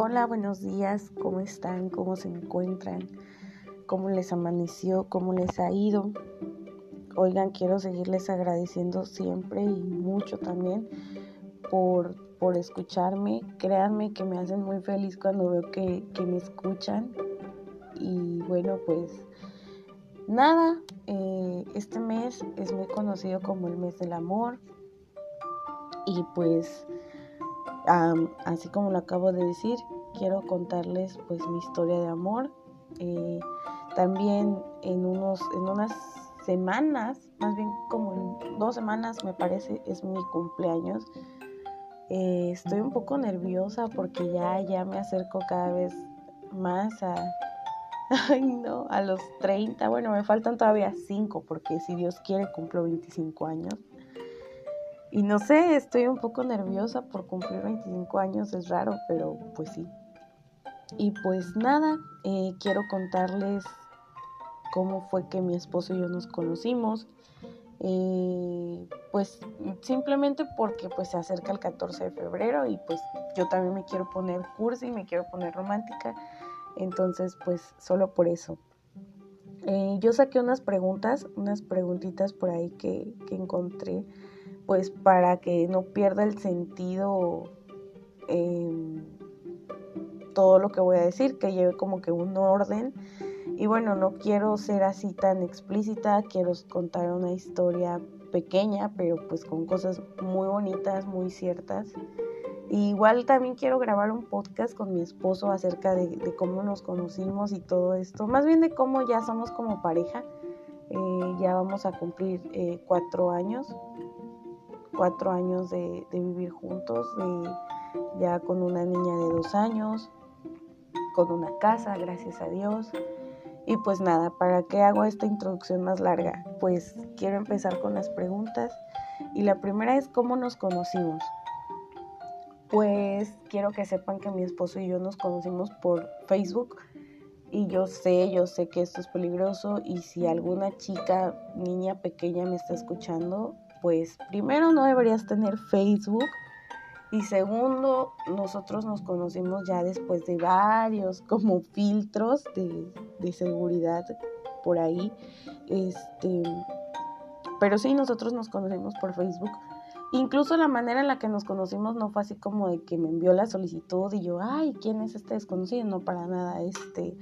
Hola, buenos días, ¿cómo están? ¿Cómo se encuentran? ¿Cómo les amaneció? ¿Cómo les ha ido? Oigan, quiero seguirles agradeciendo siempre y mucho también por, por escucharme. Créanme que me hacen muy feliz cuando veo que, que me escuchan. Y bueno, pues nada, eh, este mes es muy conocido como el mes del amor. Y pues así como lo acabo de decir, quiero contarles pues mi historia de amor. Eh, también en, unos, en unas semanas, más bien como en dos semanas me parece, es mi cumpleaños. Eh, estoy un poco nerviosa porque ya, ya me acerco cada vez más a, ay no, a los 30. Bueno, me faltan todavía 5 porque si Dios quiere cumplo 25 años. Y no sé, estoy un poco nerviosa por cumplir 25 años, es raro, pero pues sí. Y pues nada, eh, quiero contarles cómo fue que mi esposo y yo nos conocimos. Eh, pues simplemente porque pues se acerca el 14 de febrero y pues yo también me quiero poner cursi, me quiero poner romántica. Entonces pues solo por eso. Eh, yo saqué unas preguntas, unas preguntitas por ahí que, que encontré pues para que no pierda el sentido em, todo lo que voy a decir, que lleve como que un orden. Y bueno, no quiero ser así tan explícita, quiero contar una historia pequeña, pero pues con cosas muy bonitas, muy ciertas. igual también quiero grabar un podcast con mi esposo acerca de, cómo nos conocimos y todo esto, más bien de cómo ya somos como pareja. Eh, ya vamos a cumplir eh, cuatro años cuatro años de, vivir juntos, ya con una niña de dos años, con una casa, gracias a Dios. Y pues nada, ¿para qué hago esta introducción más larga? Pues quiero empezar con las preguntas. Y la primera es cómo nos conocimos. Pues quiero que sepan que mi esposo y yo nos conocimos por Facebook. Y yo sé, yo sé que esto es peligroso. Y si alguna chica, niña pequeña me está escuchando, pues primero no deberías tener Facebook y segundo, nosotros nos conocimos ya después de varios como filtros de, seguridad por ahí. Este, pero sí, nosotros nos conocimos por Facebook. Incluso la manera en la que nos conocimos no fue así como de que me envió la solicitud y yo, ay, ¿quién es este desconocido? No, para nada. Este,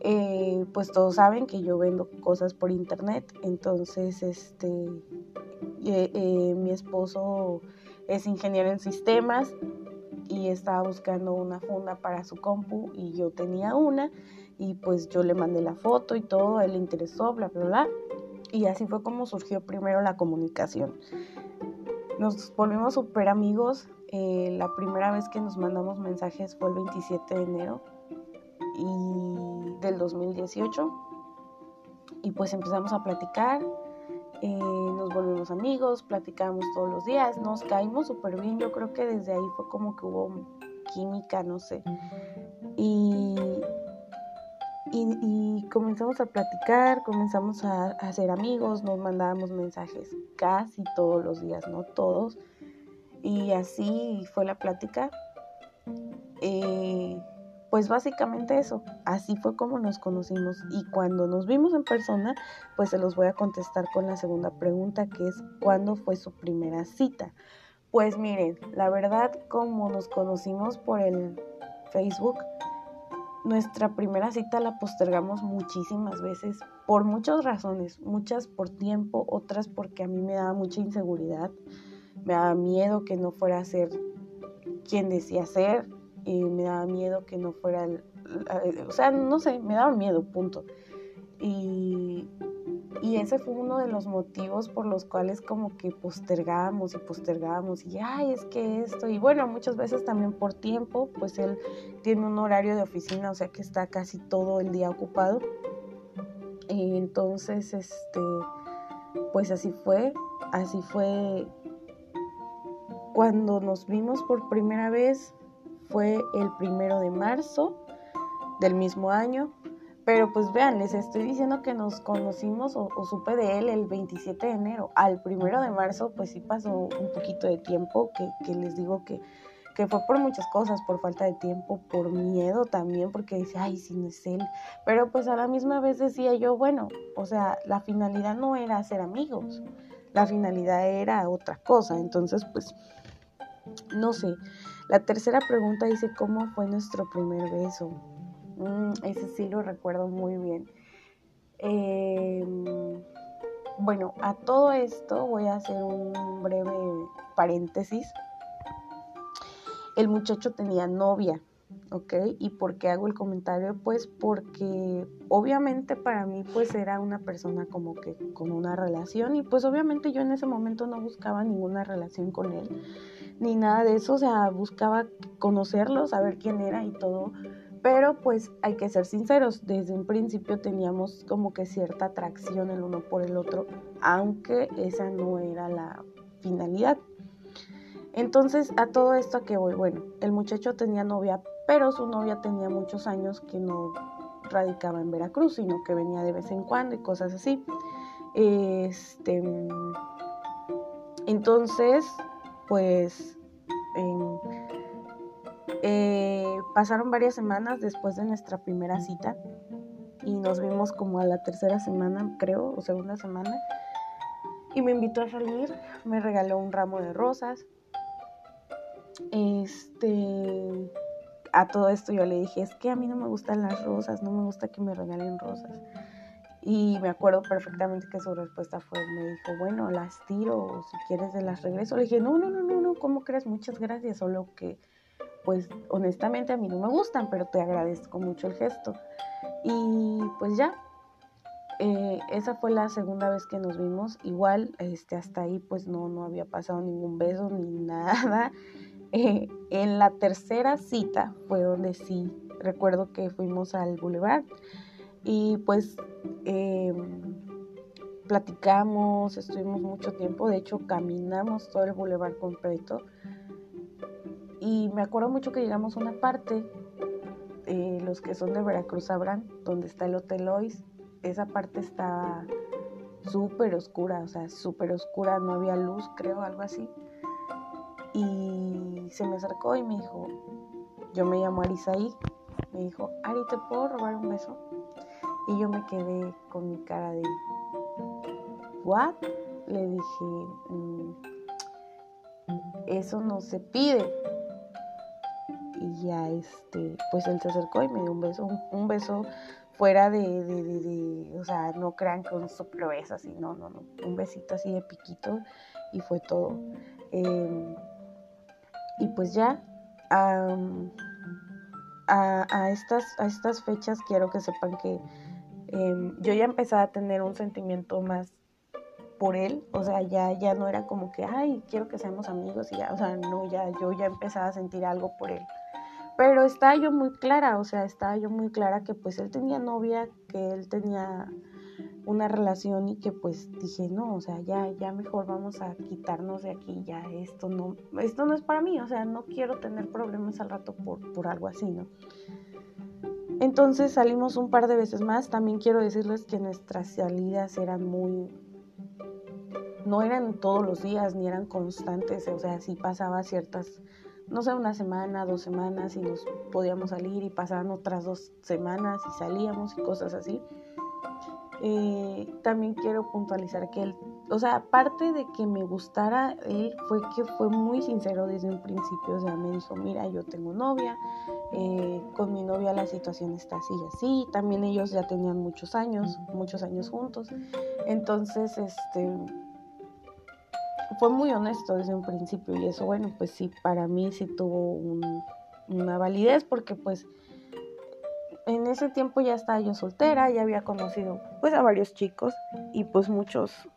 eh, pues todos saben que yo vendo cosas por internet, entonces, este, eh, mi esposo es ingeniero en sistemas y estaba buscando una funda para su compu y yo tenía una y pues yo le mandé la foto y todo, él le interesó, bla, bla, bla. Y así fue como surgió primero la comunicación. Nos volvimos súper amigos. Eh, la primera vez que nos mandamos mensajes fue el 27 de enero y del 2018. Y pues empezamos a platicar eh, nos volvimos amigos, platicamos todos los días, nos caímos súper bien, yo creo que desde ahí fue como que hubo química, no sé. Y, y, comenzamos a platicar, comenzamos a, a, ser amigos, nos mandábamos mensajes casi todos los días, no todos. Y así fue la plática. Eh, pues básicamente eso, así fue como nos conocimos y cuando nos vimos en persona, pues se los voy a contestar con la segunda pregunta que es ¿cuándo fue su primera cita? Pues miren, la verdad como nos conocimos por el Facebook, nuestra primera cita la postergamos muchísimas veces por muchas razones, muchas por tiempo, otras porque a mí me daba mucha inseguridad, me daba miedo que no fuera a ser quien decía ser, y me daba miedo que no fuera, o sea, no sé, me daba miedo, punto. Y, y ese fue uno de los motivos por los cuales como que postergábamos y postergábamos y, ay, es que esto, y bueno, muchas veces también por tiempo, pues él tiene un horario de oficina, o sea que está casi todo el día ocupado. Y entonces, este, pues así fue, así fue cuando nos vimos por primera vez, fue el primero de marzo del mismo año. Pero pues vean, les estoy diciendo que nos conocimos o, supe de él el 27 de enero. Al primero de marzo pues sí pasó un poquito de tiempo que, les digo que, que fue por muchas cosas, por falta de tiempo, por miedo también, porque dice, ay, si no es él. Pero pues a la misma vez decía yo, bueno, o sea, la finalidad no era ser amigos, la finalidad era otra cosa. Entonces, pues, no sé. La tercera pregunta dice, ¿cómo fue nuestro primer beso? Mm, ese sí lo recuerdo muy bien. Em, bueno, a todo esto voy a hacer un breve paréntesis el muchacho tenía novia, ¿ok? ¿Y por qué hago el comentario? Pues porque obviamente para mí pues era una persona como que con una relación y pues obviamente yo en ese momento no buscaba ninguna relación con él ni nada de eso, o sea, buscaba conocerlo, saber quién era y todo. Pero pues hay que ser sinceros, desde un principio teníamos como que cierta atracción el uno por el otro, aunque esa no era la finalidad. Entonces, a todo esto a que voy, bueno, el muchacho tenía novia, pero su novia tenía muchos años que no radicaba en Veracruz, sino que venía de vez en cuando y cosas así. Este, entonces, pues, eh, pasaron varias semanas después de nuestra primera cita y nos vimos como a la tercera semana, creo, o segunda semana. Y me invitó a salir, me regaló un ramo de rosas, este, a todo esto yo le dije, es que a mí no me gustan las rosas, no me gusta que me regalen rosas. Y me acuerdo perfectamente que su respuesta fue, me dijo, bueno, las tiro, si quieres de las regreso. Le dije, no, no, no, no, no, ¿cómo crees? Muchas gracias, solo que, pues, honestamente a mí no me gustan, pero te agradezco mucho el gesto. Y pues ya, eh, esa fue la segunda vez que nos vimos. Igual, este, hasta ahí, pues no, no había pasado ningún beso ni nada. Eh, en la tercera cita fue donde sí recuerdo que fuimos al boulevard y pues em, platicamos, estuvimos mucho tiempo, de hecho caminamos todo el boulevard completo y me acuerdo mucho que llegamos a una parte, eh, los que son de Veracruz sabrán, donde está el Hotel Lois, esa parte está súper oscura, o sea, súper oscura, no había luz, creo, algo así. Y se me acercó y me dijo, yo me llamo Arisaí, me dijo, Ari, ¿te puedo robar un beso? Y yo me quedé con mi cara de, ¿what? Le dije, mm, eso no se pide. Y ya, este, pues él se acercó y me dio un beso, un, beso fuera de, o sea, no crean que un soplo es así, no, no, no, un besito así de piquito y fue todo. Eh, y pues ya, a, estas, a estas fechas quiero que sepan que em, yo ya empezaba a tener un sentimiento más por él, o sea, ya, ya no era como que, ay, quiero que seamos amigos y ya, o sea, no, ya, yo ya empezaba a sentir algo por él. Pero estaba yo muy clara, o sea, estaba yo muy clara que pues él tenía novia, que él tenía una relación y que pues dije, no, o sea, ya, ya mejor vamos a quitarnos de aquí, ya esto no, esto no es para mí, o sea, no quiero tener problemas al rato por, por algo así, ¿no? Entonces salimos un par de veces más, también quiero decirles que nuestras salidas eran muy, no eran todos los días, ni eran constantes, o sea, sí pasaba ciertas, no sé, una semana, dos semanas y nos podíamos salir y pasaban otras dos semanas y salíamos y cosas así. Eh, también quiero puntualizar que él, o sea, aparte de que me gustara, él fue que fue muy sincero desde un principio, o sea, me dijo, mira, yo tengo novia, eh, con mi novia la situación está así y así, también ellos ya tenían muchos años, muchos años juntos, entonces, este, fue muy honesto desde un principio y eso, bueno, pues sí, para mí sí tuvo una validez porque pues en ese tiempo ya estaba yo soltera, ya había conocido pues a varios chicos y pues muchos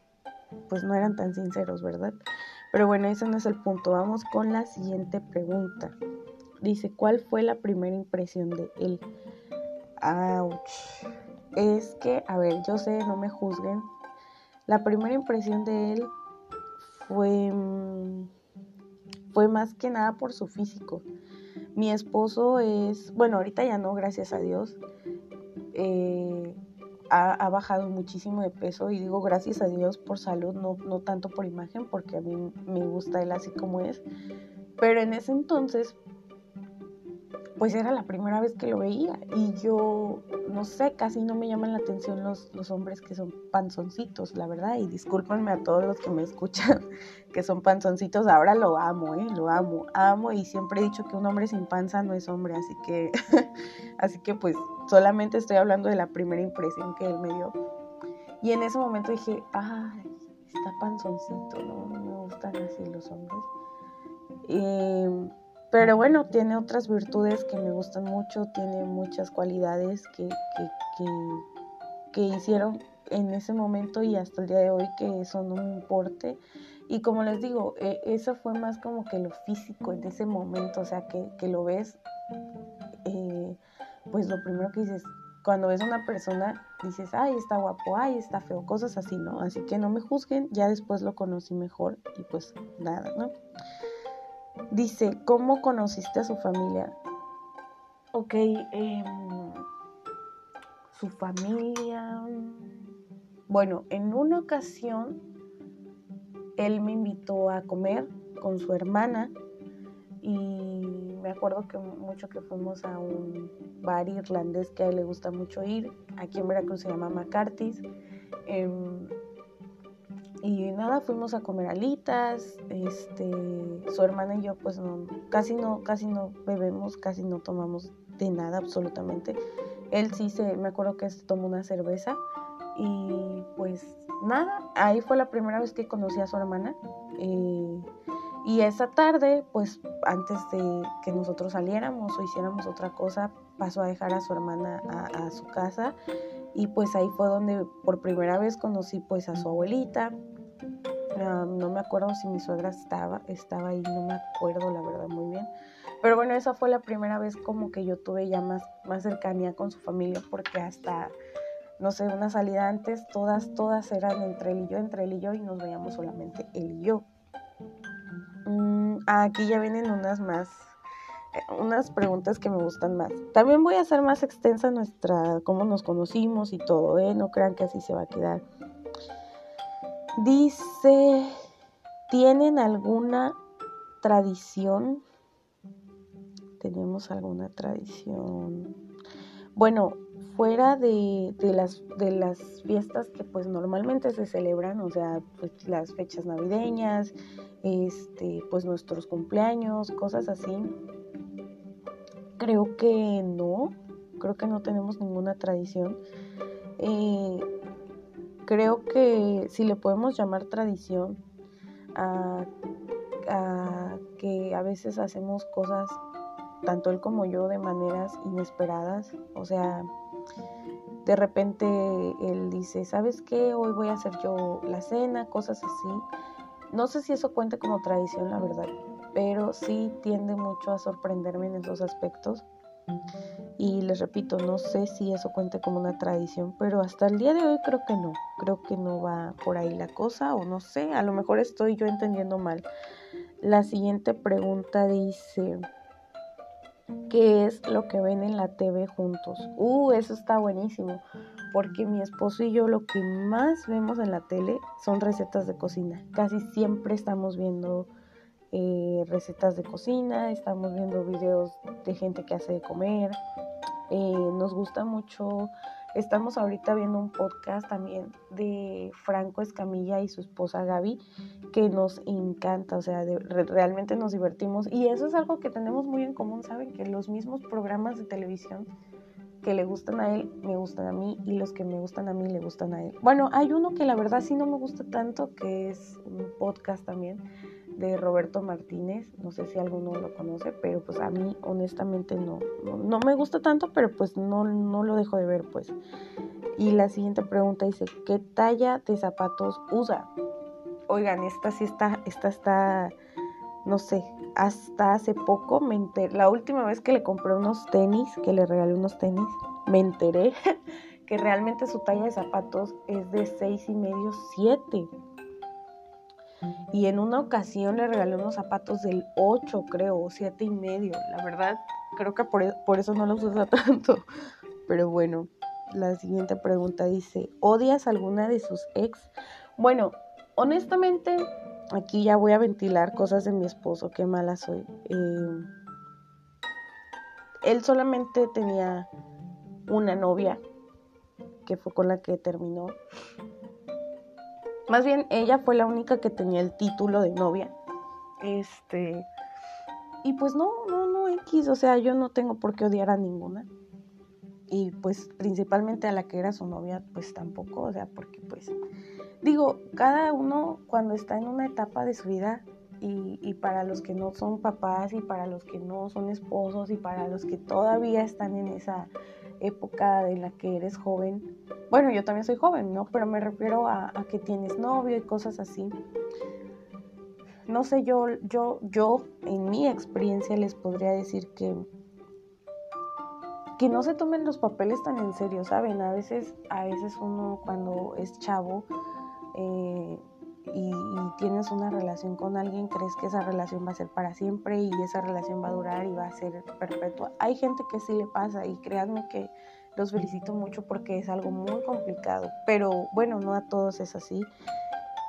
pues no eran tan sinceros, ¿verdad? Pero bueno, ese no es el punto. Vamos con la siguiente pregunta. Dice, ¿cuál fue la primera impresión de él? Ouch. Es que, a ver, yo sé, no me juzguen. La primera impresión de él fue mm, fue más que nada por su físico. Mi esposo es, bueno, ahorita ya no, gracias a Dios. Eh, ha, bajado muchísimo de peso y digo gracias a Dios por salud, no, no tanto por imagen, porque a mí me gusta él así como es. Pero en ese entonces, pues era la primera vez que lo veía y yo, no sé, casi no me llaman la atención los, los hombres que son panzoncitos, la verdad, y discúlpenme a todos los que me escuchan que son panzoncitos, ahora lo amo, ¿eh? Lo amo, amo y siempre he dicho que un hombre sin panza no es hombre, así que, así que pues solamente estoy hablando de la primera impresión que él me dio. Y en ese momento dije, ay, está panzoncito, no, me gustan así los hombres. Eh, pero bueno, tiene otras virtudes que me gustan mucho, tiene muchas cualidades que, que, hicieron en ese momento y hasta el día de hoy que eso no me importe. Y como les digo, e, eso fue más como que lo físico en ese momento, o sea, que, lo ves, eh, pues lo primero que dices, cuando ves a una persona, dices, ay, está guapo, ay, está feo, cosas así, ¿no? Así que no me juzguen, ya después lo conocí mejor y pues nada, ¿no? Dice, ¿cómo conociste a su familia? Ok, em, su familia. Bueno, en una ocasión él me invitó a comer con su hermana y me acuerdo que mucho que fuimos a un bar irlandés que a él le gusta mucho ir, aquí en Veracruz se llama McCarthy's. Em, y nada, fuimos a comer alitas, este, su hermana y yo pues no, casi no, casi no bebemos, casi no tomamos de nada absolutamente. Él sí se, me acuerdo que se tomó una cerveza y pues nada, ahí fue la primera vez que conocí a su hermana. Eh, y esa tarde, pues antes de que nosotros saliéramos o hiciéramos otra cosa, pasó a dejar a su hermana a, a su casa y pues ahí fue donde por primera vez conocí pues a su abuelita, no me acuerdo si mi suegra estaba, estaba ahí, no me acuerdo la verdad muy bien. Pero bueno, esa fue la primera vez como que yo tuve ya más, más cercanía con su familia porque hasta, no sé, una salida antes, todas, todas eran entre él y yo, entre él y yo y nos veíamos solamente él y yo. Mm, aquí ya vienen unas más, eh, unas preguntas que me gustan más. También voy a hacer más extensa nuestra, cómo nos conocimos y todo, ¿eh? No crean que así se va a quedar. Dice, ¿tienen alguna tradición? ¿Tenemos alguna tradición? Bueno, fuera de, las, de las fiestas que pues normalmente se celebran, o sea, pues las fechas navideñas, este, pues nuestros cumpleaños, cosas así, creo que no, creo que no tenemos ninguna tradición. Eh, creo que si le podemos llamar tradición a, que a veces hacemos cosas, tanto él como yo, de maneras inesperadas, o sea, de repente él dice, ¿sabes qué? Hoy voy a hacer yo la cena, cosas así. No sé si eso cuente como tradición, la verdad, pero sí tiende mucho a sorprenderme en esos aspectos. Y les repito, no sé si eso cuente como una tradición, pero hasta el día de hoy creo que no. Creo que no va por ahí la cosa, o no sé, a lo mejor estoy yo entendiendo mal. La siguiente pregunta dice, ¿qué es lo que ven en la TV juntos? Uh, eso está buenísimo, porque mi esposo y yo lo que más vemos en la tele son recetas de cocina. Casi siempre estamos viendo eh, recetas de cocina, estamos viendo videos de gente que hace de comer. Eh, nos gusta mucho, estamos ahorita viendo un podcast también de Franco Escamilla y su esposa Gaby, que nos encanta, o sea, realmente nos divertimos. Y eso es algo que tenemos muy en común, ¿saben? Que los mismos programas de televisión que le gustan a él me gustan a mí y los que me gustan a mí le gustan a él. Bueno, hay uno que la verdad sí no me gusta tanto, que es un podcast también de Roberto Martínez, no sé si alguno lo conoce, pero pues a mí honestamente no, no, me gusta tanto, pero pues no, no lo dejo de ver pues. Y la siguiente pregunta dice, ¿qué talla de zapatos usa? Oigan, esta sí está, esta está, no sé, hasta hace poco me enteré, la última vez que le compré unos tenis, que le regalé unos tenis, me enteré que realmente su talla de zapatos es de seis y medio, siete y en una ocasión le regalé unos zapatos del 8, creo, o 7 y medio. La verdad, creo que por, e, por eso no los usa tanto. Pero bueno, la siguiente pregunta dice, ¿odias alguna de sus ex? Bueno, honestamente, aquí ya voy a ventilar cosas de mi esposo, qué mala soy. Eh, él solamente tenía una novia, que fue con la que terminó. Más bien, ella fue la única que tenía el título de novia. Este. Y pues no, no, no, X. O sea, yo no tengo por qué odiar a ninguna. Y pues principalmente a la que era su novia, pues tampoco. O sea, porque pues. Digo, cada uno cuando está en una etapa de su vida y, y, para los que no son papás y para los que no son esposos y para los que todavía están en esa época en la que eres joven. Bueno, yo también soy joven, ¿no? Pero me refiero a, que tienes novio y cosas así. No sé, yo, yo, yo en mi experiencia les podría decir que que no se tomen los papeles tan en serio, ¿saben? A veces, a veces uno cuando es chavo eh, y, tienes una relación con alguien, crees que esa relación va a ser para siempre y esa relación va a durar y va a ser perpetua. Hay gente que sí le pasa y créanme que los felicito mucho porque es algo muy complicado, pero bueno, no a todos es así.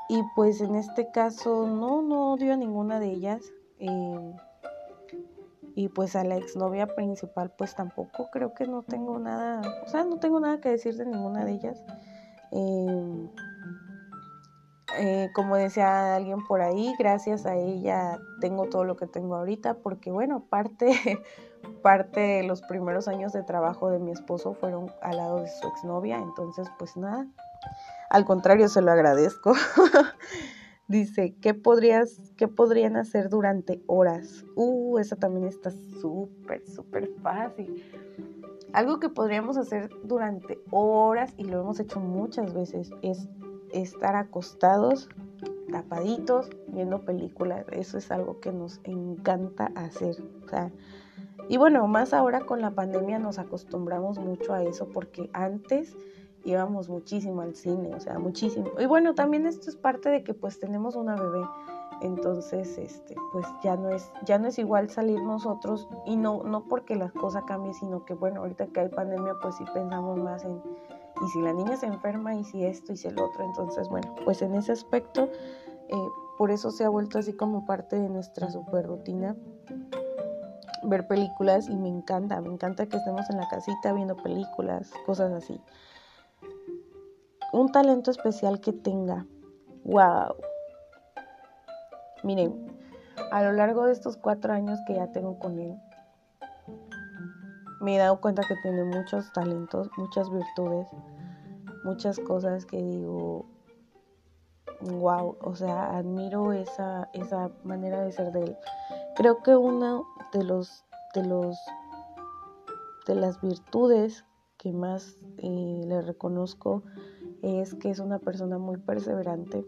Y pues en este caso no, no odio a ninguna de ellas. Eh, y pues a la exnovia principal pues tampoco creo que no tengo nada, o sea, no tengo nada que decir de ninguna de ellas. Eh, eh, como decía alguien por ahí, gracias a ella tengo todo lo que tengo ahorita, porque bueno, parte, parte de los primeros años de trabajo de mi esposo fueron al lado de su exnovia, entonces pues nada, al contrario se lo agradezco. Dice, ¿qué, podrías, ¿qué podrían hacer durante horas? Uh, eso también está súper, súper fácil. Algo que podríamos hacer durante horas, y lo hemos hecho muchas veces, es estar acostados, tapaditos, viendo películas. Eso es algo que nos encanta hacer. y bueno, más ahora con la pandemia nos acostumbramos mucho a eso porque antes íbamos muchísimo al cine, o sea, muchísimo. Y bueno, también esto es parte de que pues tenemos una bebé. Entonces, este, pues ya no es, ya no es igual salir nosotros, y no, no porque la cosa cambie, sino que bueno, ahorita que hay pandemia, pues sí pensamos más en, y si la niña se enferma y si esto y si el otro. Entonces, bueno, pues en ese aspecto, eh, por eso se ha vuelto así como parte de nuestra super rutina ver películas y me encanta, me encanta que estemos en la casita viendo películas, cosas así. Un talento especial que tenga. ¡Wow! Miren, a lo largo de estos cuatro años que ya tengo con él, me he dado cuenta que tiene muchos talentos, muchas virtudes, muchas cosas que digo, wow, o sea, admiro esa, esa manera de ser de él. Creo que uno de los, de los, de las virtudes que más eh, le reconozco es que es una persona muy perseverante,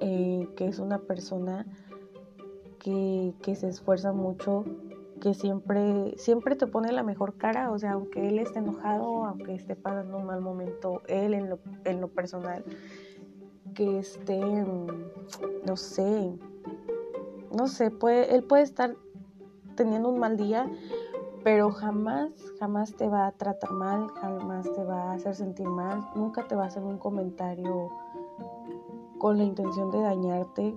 eh, que es una persona que, que se esfuerza mucho que siempre, siempre te pone la mejor cara, o sea, aunque él esté enojado, aunque esté pasando un mal momento, él en lo, en lo personal, que esté, no sé, no sé, puede, él puede estar teniendo un mal día, pero jamás, jamás te va a tratar mal, jamás te va a hacer sentir mal, nunca te va a hacer un comentario con la intención de dañarte,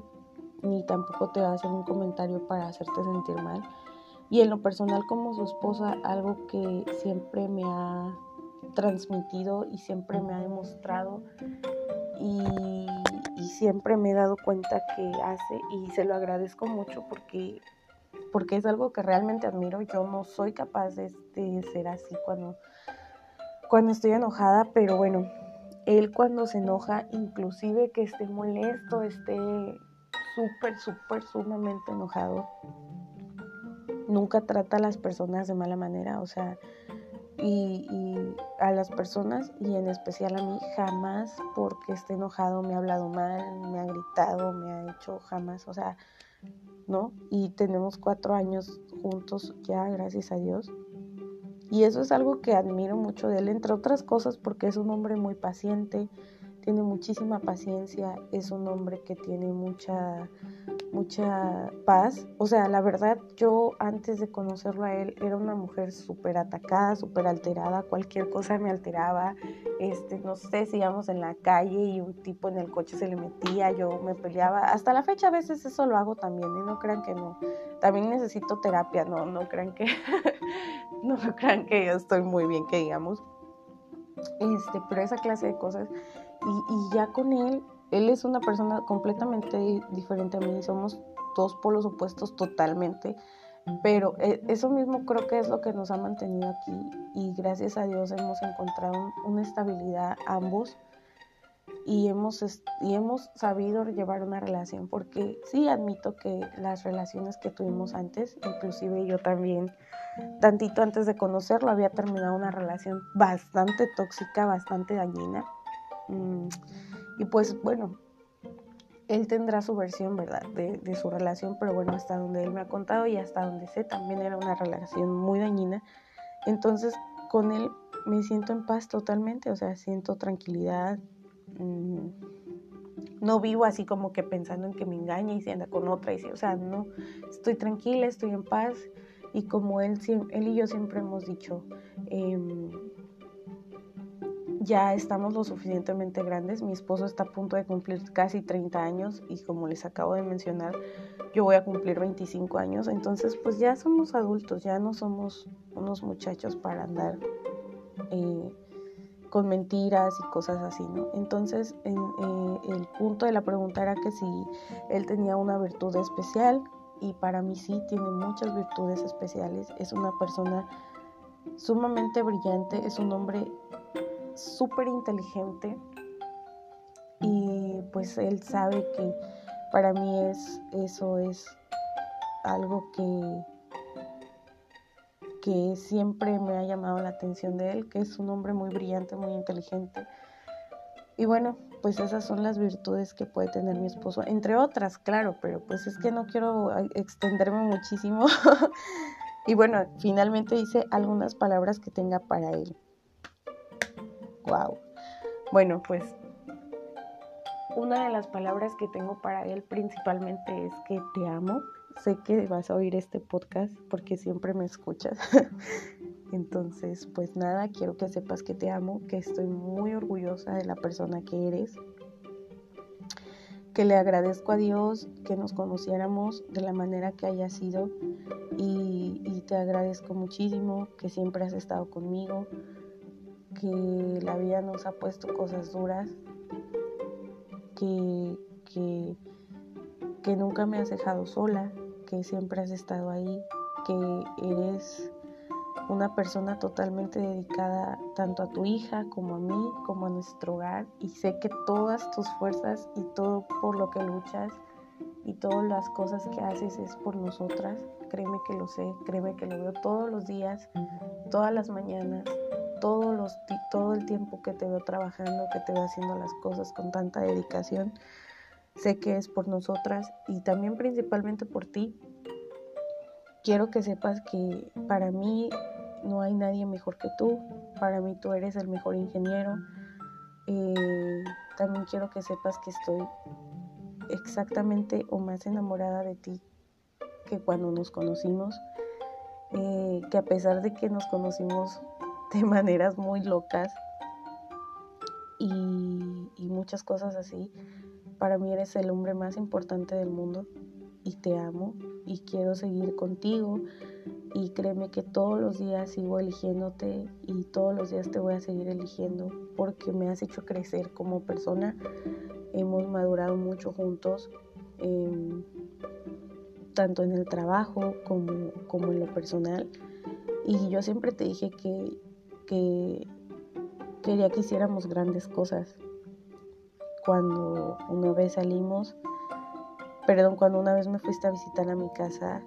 ni tampoco te va a hacer un comentario para hacerte sentir mal y en lo personal como su esposa, algo que siempre me ha transmitido y siempre me ha demostrado y, siempre me he dado cuenta que hace y se lo agradezco mucho porque, porque es algo que realmente admiro. Yo no soy capaz de, de ser así cuando, cuando estoy enojada, pero bueno, él cuando se enoja, inclusive que esté molesto, esté súper, súper, sumamente enojado, nunca trata a las personas de mala manera, o sea, y, a las personas y en especial a mí jamás porque esté enojado me ha hablado mal, me ha gritado, me ha hecho jamás, o sea, ¿no? Y tenemos cuatro años juntos ya, gracias a Dios. Y eso es algo que admiro mucho de él, entre otras cosas porque es un hombre muy paciente, tiene muchísima paciencia, es un hombre que tiene mucha mucha paz. O sea, la verdad, yo antes de conocerlo a él era una mujer súper atacada, súper alterada, cualquier cosa me alteraba. Este, no sé si íbamos en la calle y un tipo en el coche se le metía, yo me peleaba. Hasta la fecha a veces eso lo hago también, y no crean que no. También necesito terapia, no, no crean que, no crean que yo estoy muy bien, que digamos. Este, pero esa clase de cosas. Y ya con él él es una persona completamente diferente a mí, somos dos polos opuestos totalmente, pero eh, eso mismo creo que es lo que nos ha mantenido aquí y gracias a Dios hemos encontrado una estabilidad ambos y hemos, y hemos sabido llevar una relación, porque sí admito que las relaciones que tuvimos antes, inclusive yo también, tantito antes de conocerlo, había terminado una relación bastante tóxica, bastante dañina. Mm, y pues bueno, él tendrá su versión, ¿verdad? De, su relación, pero bueno, hasta donde él me ha contado y hasta donde sé, también era una relación muy dañina. Entonces, con él me siento en paz totalmente, o sea, siento tranquilidad. Mm, no vivo así como que pensando en que me engañe y se anda con otra, y, o sea, no, estoy tranquila, estoy en paz. Y como él, él y yo siempre hemos dicho, eh, ya estamos lo suficientemente grandes. Mi esposo está a punto de cumplir casi 30 años y como les acabo de mencionar, yo voy a cumplir 25 años. Entonces, pues ya somos adultos, ya no somos unos muchachos para andar eh, con mentiras y cosas así, ¿no? Entonces, en, eh, el punto de la pregunta era que si él tenía una virtud especial y para mí sí, tiene muchas virtudes especiales. Es una persona sumamente brillante, es un hombre súper inteligente y pues él sabe que para mí es eso es algo que que siempre me ha llamado la atención de él, que es un hombre muy brillante, muy inteligente. Y bueno, pues esas son las virtudes que puede tener mi esposo, entre otras, claro, pero pues es que no quiero extenderme muchísimo. y bueno, finalmente dice algunas palabras que tenga para él. Wow. Bueno, pues una de las palabras que tengo para él principalmente es que te amo. Sé que vas a oír este podcast porque siempre me escuchas. Entonces, pues nada, quiero que sepas que te amo, que estoy muy orgullosa de la persona que eres, que le agradezco a Dios que nos conociéramos de la manera que haya sido y, te agradezco muchísimo que siempre has estado conmigo, que la vida nos ha puesto cosas duras, que, que, que nunca me has dejado sola, que siempre has estado ahí, que eres una persona totalmente dedicada tanto a tu hija como a mí, como a nuestro hogar, y sé que todas tus fuerzas y todo por lo que luchas y todas las cosas que haces es por nosotras. Créeme que lo sé, créeme que lo veo todos los días, todas las mañanas, todos los, todo el tiempo que te veo trabajando, que te veo haciendo las cosas con tanta dedicación. Sé que es por nosotras y también principalmente por ti. Quiero que sepas que para mí no hay nadie mejor que tú. Para mí tú eres el mejor ingeniero. Eh, también quiero que sepas que estoy exactamente o más enamorada de ti que cuando nos conocimos. Eh, que a pesar de que nos conocimos de maneras muy locas y, muchas cosas así. Para mí eres el hombre más importante del mundo y te amo y quiero seguir contigo y créeme que todos los días sigo eligiéndote y todos los días te voy a seguir eligiendo porque me has hecho crecer como persona. Hemos madurado mucho juntos, em, tanto en el trabajo como, como en lo personal. Y yo siempre te dije que que quería que hiciéramos grandes cosas. Cuando una vez salimos, perdón, cuando una vez me fuiste a visitar a mi casa,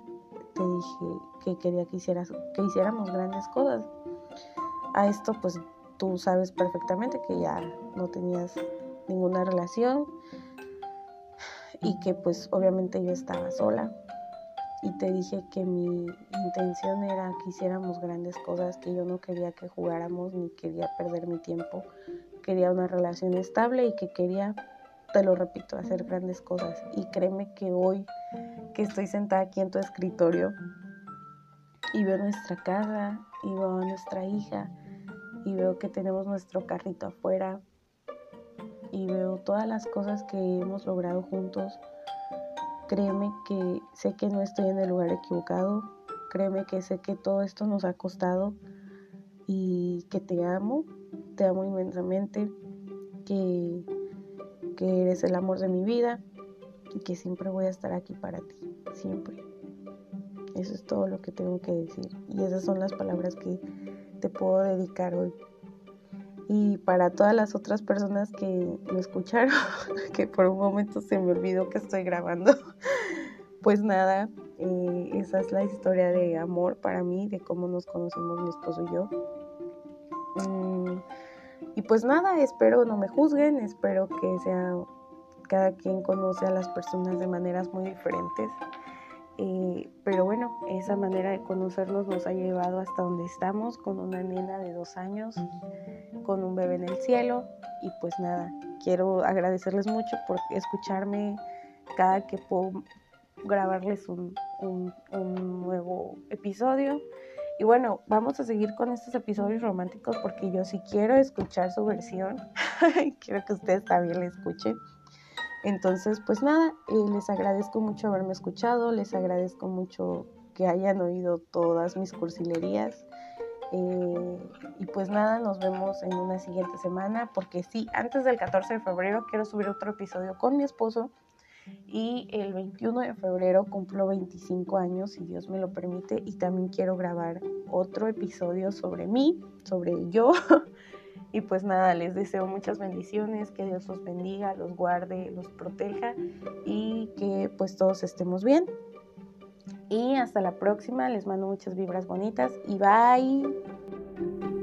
te dije que quería que, hicieras, que hiciéramos grandes cosas. A esto pues tú sabes perfectamente que ya no tenías ninguna relación y que pues obviamente yo estaba sola y te dije que mi intención era que hiciéramos grandes cosas, que yo no quería que jugáramos ni quería perder mi tiempo, quería una relación estable y que quería te lo repito, hacer grandes cosas. Y créeme que hoy que estoy sentada aquí en tu escritorio y veo nuestra casa y veo a nuestra hija y veo que tenemos nuestro carrito afuera y veo todas las cosas que hemos logrado juntos, créeme que sé que no estoy en el lugar equivocado, créeme que sé que todo esto nos ha costado y que te amo, te amo inmensamente, que, que eres el amor de mi vida y que siempre voy a estar aquí para ti, siempre. Eso es todo lo que tengo que decir y esas son las palabras que te puedo dedicar hoy. Y para todas las otras personas que me escucharon, que por un momento se me olvidó que estoy grabando, pues nada, eh, esa es la historia de amor para mí, de cómo nos conocimos mi esposo y yo. Mm, y pues nada, espero no me juzguen, espero que sea cada quien conoce a las personas de maneras muy diferentes. Eh, pero bueno, esa manera de conocernos nos ha llevado hasta donde estamos, con una nena de dos años, con un bebé en el cielo. Y pues nada, quiero agradecerles mucho por escucharme cada que puedo grabarles un, un nuevo episodio. Y bueno, vamos a seguir con estos episodios románticos porque yo sí quiero escuchar su versión. quiero que ustedes también la escuchen. Entonces, pues nada, eh, les agradezco mucho haberme escuchado, les agradezco mucho que hayan oído todas mis cursilerías. Eh, y pues nada, nos vemos en una siguiente semana, porque sí, antes del 14 de febrero quiero subir otro episodio con mi esposo. Y el 21 de febrero cumplo 25 años, si Dios me lo permite, y también quiero grabar otro episodio sobre mí, sobre yo, Y pues nada, les deseo muchas bendiciones, que Dios los bendiga, los guarde, los proteja y que pues todos estemos bien. Y hasta la próxima, les mando muchas vibras bonitas y bye.